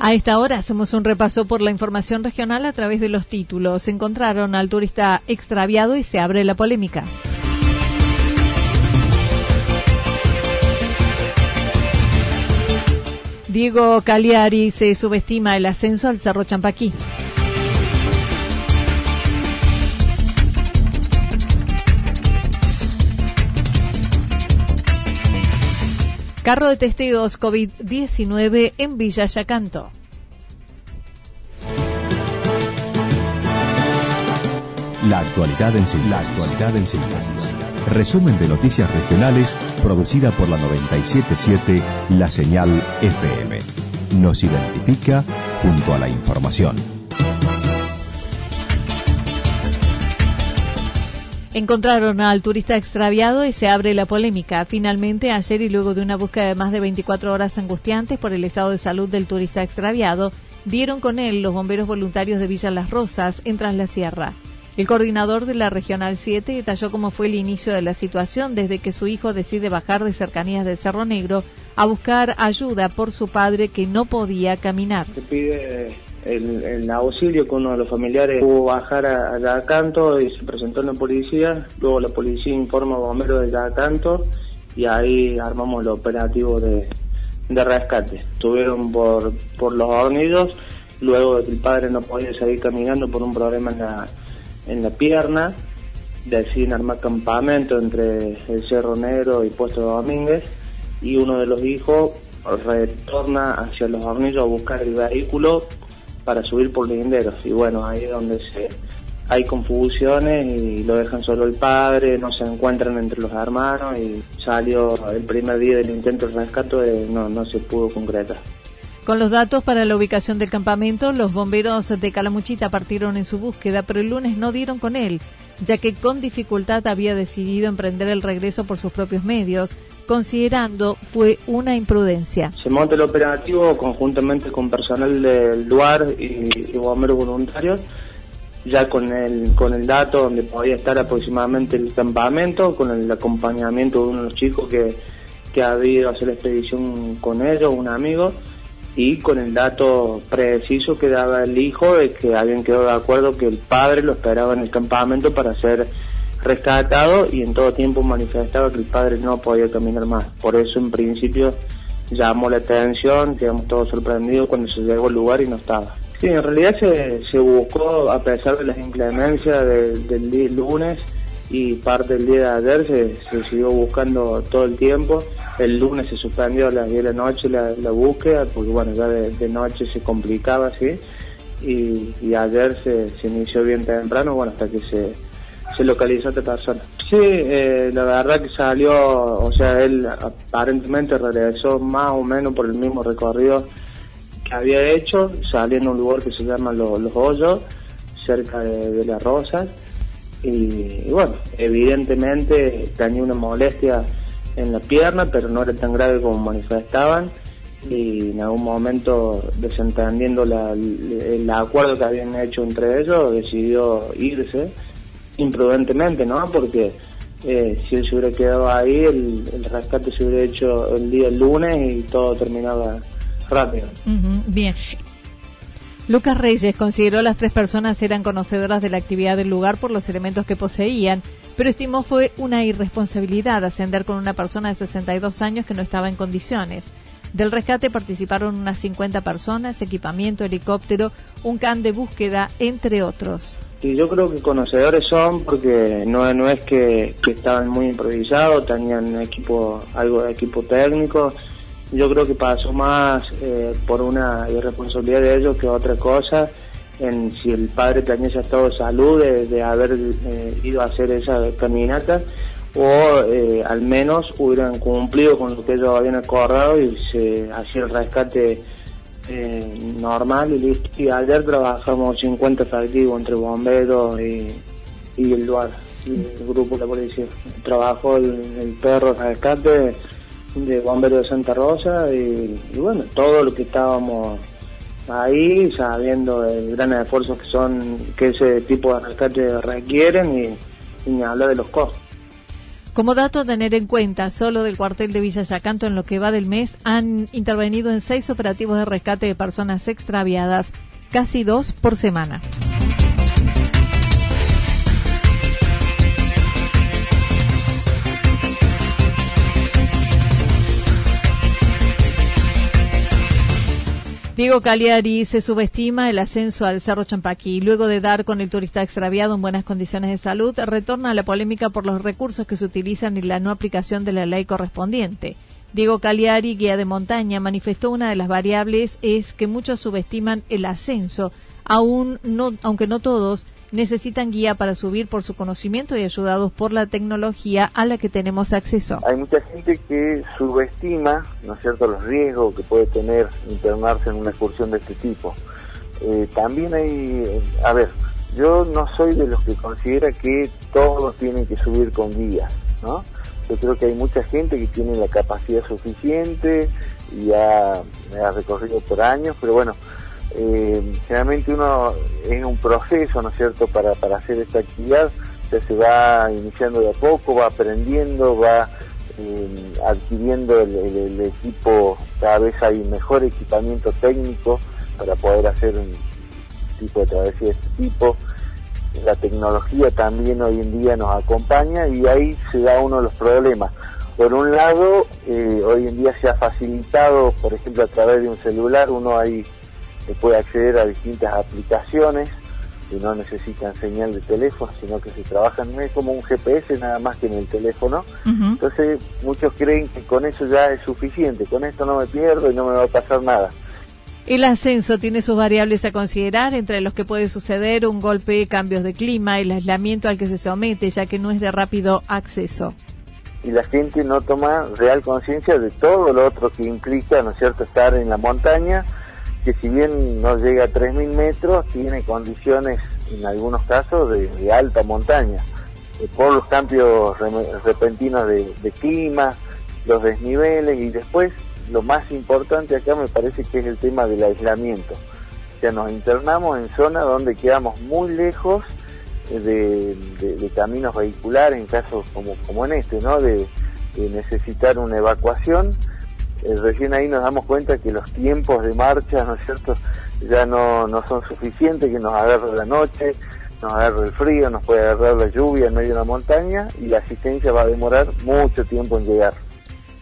A esta hora hacemos un repaso por la información regional a través de los títulos. Encontraron al turista extraviado y se abre la polémica. Diego Cagliari se subestima el ascenso al Cerro Champaquí. Carro de testigos COVID-19 en Villa Yacanto. La actualidad en síntesis. Resumen de noticias regionales producida por la 977 La Señal FM. Nos identifica junto a la información. Encontraron al turista extraviado y se abre la polémica. Finalmente, ayer y luego de una búsqueda de más de 24 horas angustiantes por el estado de salud del turista extraviado, dieron con él los bomberos voluntarios de Villa Las Rosas en Tras la Sierra. El coordinador de la Regional 7 detalló cómo fue el inicio de la situación desde que su hijo decide bajar de cercanías del Cerro Negro a buscar ayuda por su padre que no podía caminar. Se pide el, auxilio con uno de los familiares pudo bajar a, Yacanto y se presentó en la policía. Luego la policía informa a bomberos de Yacanto y ahí armamos el operativo de, rescate. Estuvieron por, los hornidos, luego el padre no podía seguir caminando por un problema en la en la pierna, deciden armar campamento entre el Cerro Negro y Puesto de Domínguez y uno de los hijos retorna hacia los hornillos a buscar el vehículo para subir por linderos y bueno, ahí es donde se hay confusiones y lo dejan solo el padre, no se encuentran entre los hermanos y salió el primer día del intento de rescate, no, no se pudo concretar. Con los datos para la ubicación del campamento, los bomberos de Calamuchita partieron en su búsqueda, pero el lunes no dieron con él, ya que con dificultad había decidido emprender el regreso por sus propios medios, considerando fue una imprudencia. Se monta el operativo conjuntamente con personal del lugar y, bomberos voluntarios, ya con el, con el dato donde podía estar aproximadamente el campamento, con el acompañamiento de uno de los chicos que, que ha ido a hacer la expedición con ellos, un amigo y con el dato preciso que daba el hijo de que habían quedado de acuerdo que el padre lo esperaba en el campamento para ser rescatado y en todo tiempo manifestaba que el padre no podía caminar más. Por eso en principio llamó la atención, quedamos todos sorprendidos cuando se llegó al lugar y no estaba. Sí, en realidad se, se buscó, a pesar de las inclemencias del día lunes, y parte del día de ayer se, siguió buscando todo el tiempo. El lunes se suspendió a las 10 de la noche la, búsqueda, porque bueno, ya de, noche se complicaba así, y, ayer se, inició bien temprano, bueno, hasta que se, se localizó esta persona. Sí, eh, la verdad que salió, o sea, él aparentemente regresó más o menos por el mismo recorrido que había hecho, salió en un lugar que se llama Los, Hoyos, cerca de, de Las Rosas, y, bueno, evidentemente tenía una molestia en la pierna, pero no era tan grave como manifestaban y en algún momento desentendiendo el acuerdo que habían hecho entre ellos decidió irse imprudentemente, ¿no? Porque eh, si él se hubiera quedado ahí, el, rescate se hubiera hecho el día lunes y todo terminaba rápido. bien. Lucas Reyes consideró las tres personas eran conocedoras de la actividad del lugar por los elementos que poseían, pero estimó fue una irresponsabilidad ascender con una persona de 62 años que no estaba en condiciones. Del rescate participaron unas 50 personas, equipamiento, helicóptero, un can de búsqueda, entre otros. Y yo creo que conocedores son porque no, no es que, estaban muy improvisados, tenían equipo, algo de equipo técnico. Yo creo que pasó más eh, por una irresponsabilidad de ellos que otra cosa en si el padre tenía estado de salud de, haber eh, ido a hacer esa caminata o eh, al menos hubieran cumplido con lo que ellos habían acordado y se hacía el rescate eh, normal y listo. Y ayer trabajamos 50 efectivos entre bomberos y, el lugar, el grupo de policía. Trabajó el, perro de rescate de bomberos de Santa Rosa y, bueno, todo lo que estábamos ahí sabiendo el gran esfuerzo que son que ese tipo de rescate requieren y, y de los costos. Como dato a tener en cuenta, solo del cuartel de Villa Yacanto en lo que va del mes han intervenido en seis operativos de rescate de personas extraviadas, casi dos por semana. Diego Cagliari se subestima el ascenso al Cerro Champaquí. Luego de dar con el turista extraviado en buenas condiciones de salud, retorna a la polémica por los recursos que se utilizan y la no aplicación de la ley correspondiente. Diego Cagliari, guía de montaña, manifestó una de las variables es que muchos subestiman el ascenso, aún no, aunque no todos, necesitan guía para subir por su conocimiento y ayudados por la tecnología a la que tenemos acceso. Hay mucha gente que subestima, ¿no es cierto?, los riesgos que puede tener internarse en una excursión de este tipo. Eh, también hay, a ver, yo no soy de los que considera que todos tienen que subir con guías, ¿no? Yo creo que hay mucha gente que tiene la capacidad suficiente y ha recorrido por años, pero bueno, eh, generalmente uno es un proceso, ¿no es cierto?, para, hacer esta actividad, ya se va iniciando de a poco, va aprendiendo, va eh, adquiriendo el, equipo, cada vez hay mejor equipamiento técnico para poder hacer un tipo de travesía de este tipo. La tecnología también hoy en día nos acompaña y ahí se da uno de los problemas. Por un lado, eh, hoy en día se ha facilitado, por ejemplo, a través de un celular, uno hay se puede acceder a distintas aplicaciones que no necesitan señal de teléfono, sino que se trabajan, no es como un GPS nada más que en el teléfono. Entonces muchos creen que con eso ya es suficiente, con esto no me pierdo y no me va a pasar nada. El ascenso tiene sus variables a considerar, entre los que puede suceder un golpe, cambios de clima, el aislamiento al que se somete, ya que no es de rápido acceso. Y la gente no toma real conciencia de todo lo otro que implica, ¿no es cierto?, estar en la montaña, que si bien no llega a 3.000 metros, tiene condiciones en algunos casos de, alta montaña, eh, por los cambios repentinos de, clima, los desniveles y después lo más importante acá me parece que es el tema del aislamiento. O sea, nos internamos en zonas donde quedamos muy lejos eh, de, caminos vehiculares, en casos como, como en este, ¿no? de necesitar una evacuación eh, recién ahí nos damos cuenta que los tiempos de marcha, ¿no es cierto?, ya no, no son suficientes, que nos agarra la noche, nos agarra el frío, nos puede agarrar la lluvia en medio de una montaña y la asistencia va a demorar mucho tiempo en llegar.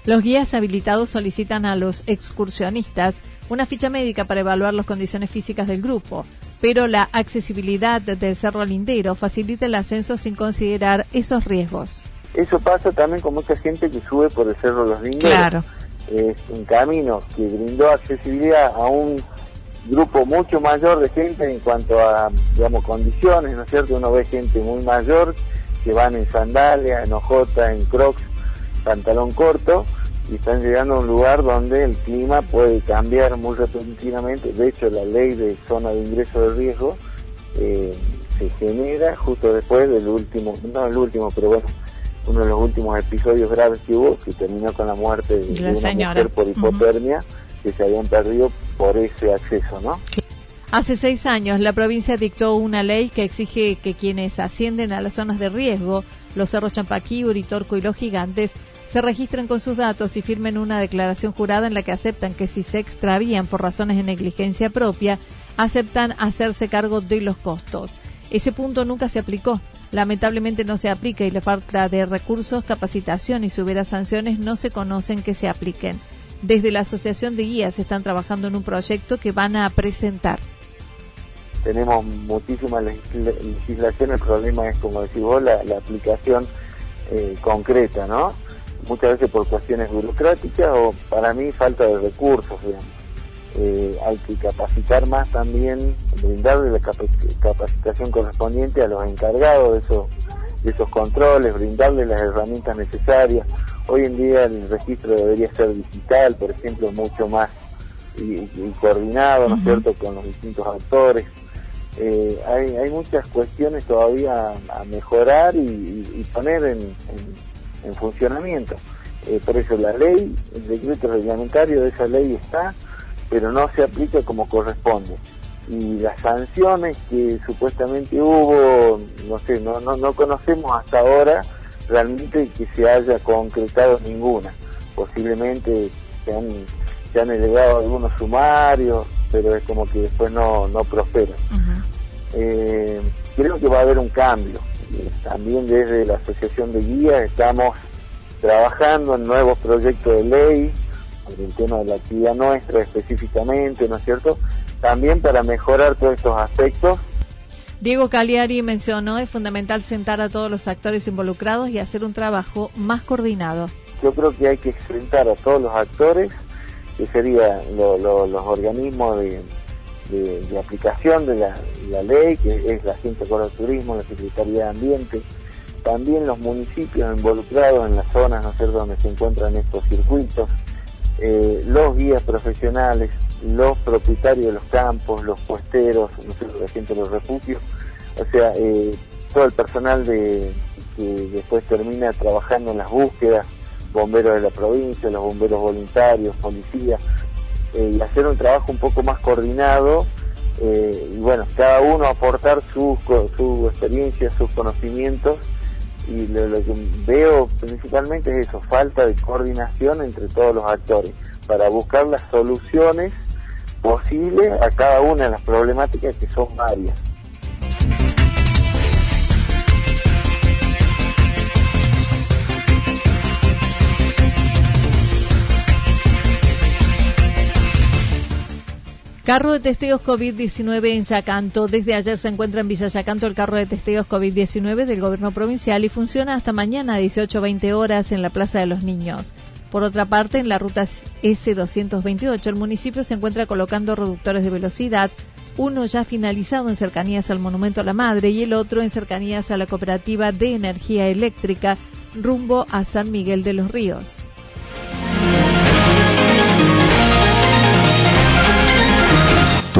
Los guías habilitados solicitan a los excursionistas una ficha médica para evaluar las condiciones físicas del grupo, pero la accesibilidad del Cerro Lindero facilita el ascenso sin considerar esos riesgos. Eso pasa también con mucha gente que sube por el Cerro Los Linderos. Claro es un camino que brindó accesibilidad a un grupo mucho mayor de gente en cuanto a, digamos, condiciones, ¿no es cierto? Uno ve gente muy mayor que van en sandalia, en ojota, en crocs, pantalón corto, y están llegando a un lugar donde el clima puede cambiar muy repentinamente. De hecho, la ley de zona de ingreso de riesgo eh, se genera justo después del último, no el último, pero bueno, uno de los últimos episodios graves que hubo, que terminó con la muerte de, una mujer por hipotermia, que se habían perdido por ese acceso, ¿no? Hace seis años, la provincia dictó una ley que exige que quienes ascienden a las zonas de riesgo, los cerros Champaquí, Uritorco y los Gigantes, se registren con sus datos y firmen una declaración jurada en la que aceptan que si se extravían por razones de negligencia propia, aceptan hacerse cargo de los costos. Ese punto nunca se aplicó. Lamentablemente no se aplica y la falta de recursos, capacitación y subir sanciones no se conocen que se apliquen. Desde la Asociación de Guías están trabajando en un proyecto que van a presentar. Tenemos muchísima legislación, el problema es, como decís vos, la, aplicación eh, concreta, ¿no? Muchas veces por cuestiones burocráticas o para mí falta de recursos, digamos. Eh, hay que capacitar más también, brindarle la capacitación correspondiente a los encargados de esos, de esos controles, brindarle las herramientas necesarias. Hoy en día el registro debería ser digital, por ejemplo, mucho más y, coordinado, ¿no es cierto?, con los distintos actores. Eh, hay, hay muchas cuestiones todavía a, mejorar y, poner en, en, funcionamiento. Eh, por eso la ley, el decreto reglamentario de esa ley está, pero no se aplica como corresponde. Y las sanciones que supuestamente hubo, no sé, no, no, no conocemos hasta ahora realmente que se haya concretado ninguna. Posiblemente se han, se han elevado algunos sumarios, pero es como que después no, no prospera. Eh, creo que va a haber un cambio. También desde la Asociación de Guías estamos trabajando en nuevos proyectos de ley el tema de la actividad nuestra específicamente, ¿no es cierto? También para mejorar todos estos aspectos. Diego Cagliari mencionó, es fundamental sentar a todos los actores involucrados y hacer un trabajo más coordinado. Yo creo que hay que sentar a todos los actores, que serían los organismos de, aplicación de la, ley, que es la Agencia el Turismo, la Secretaría de Ambiente, también los municipios involucrados en las zonas ¿no cierto? donde se encuentran estos circuitos, eh, los guías profesionales, los propietarios de los campos, los puesteros, la gente de los refugios, o sea, eh, todo el personal de, que después termina trabajando en las búsquedas, bomberos de la provincia, los bomberos voluntarios, policías, eh, y hacer un trabajo un poco más coordinado y bueno, cada uno aportar su, su experiencia, sus conocimientos y lo, que veo principalmente es eso, falta de coordinación entre todos los actores para buscar las soluciones posibles a cada una de las problemáticas que son varias. Carro de testeos COVID-19 en Yacanto. Desde ayer se encuentra en Villa Yacanto el carro de testeos COVID-19 del gobierno provincial y funciona hasta mañana a 18-20 horas en la Plaza de los Niños. Por otra parte, en la ruta S228 el municipio se encuentra colocando reductores de velocidad, uno ya finalizado en cercanías al Monumento a la Madre y el otro en cercanías a la Cooperativa de Energía Eléctrica rumbo a San Miguel de los Ríos.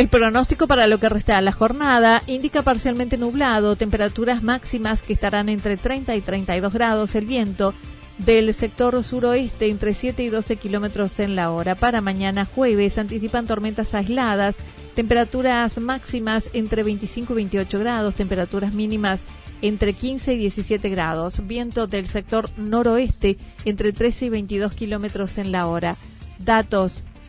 El pronóstico para lo que resta de la jornada indica parcialmente nublado, temperaturas máximas que estarán entre 30 y 32 grados, el viento del sector suroeste entre 7 y 12 kilómetros en la hora. Para mañana jueves anticipan tormentas aisladas, temperaturas máximas entre 25 y 28 grados, temperaturas mínimas entre 15 y 17 grados, viento del sector noroeste entre 13 y 22 kilómetros en la hora. Datos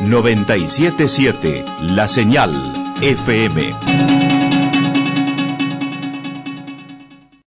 977 La Señal FM.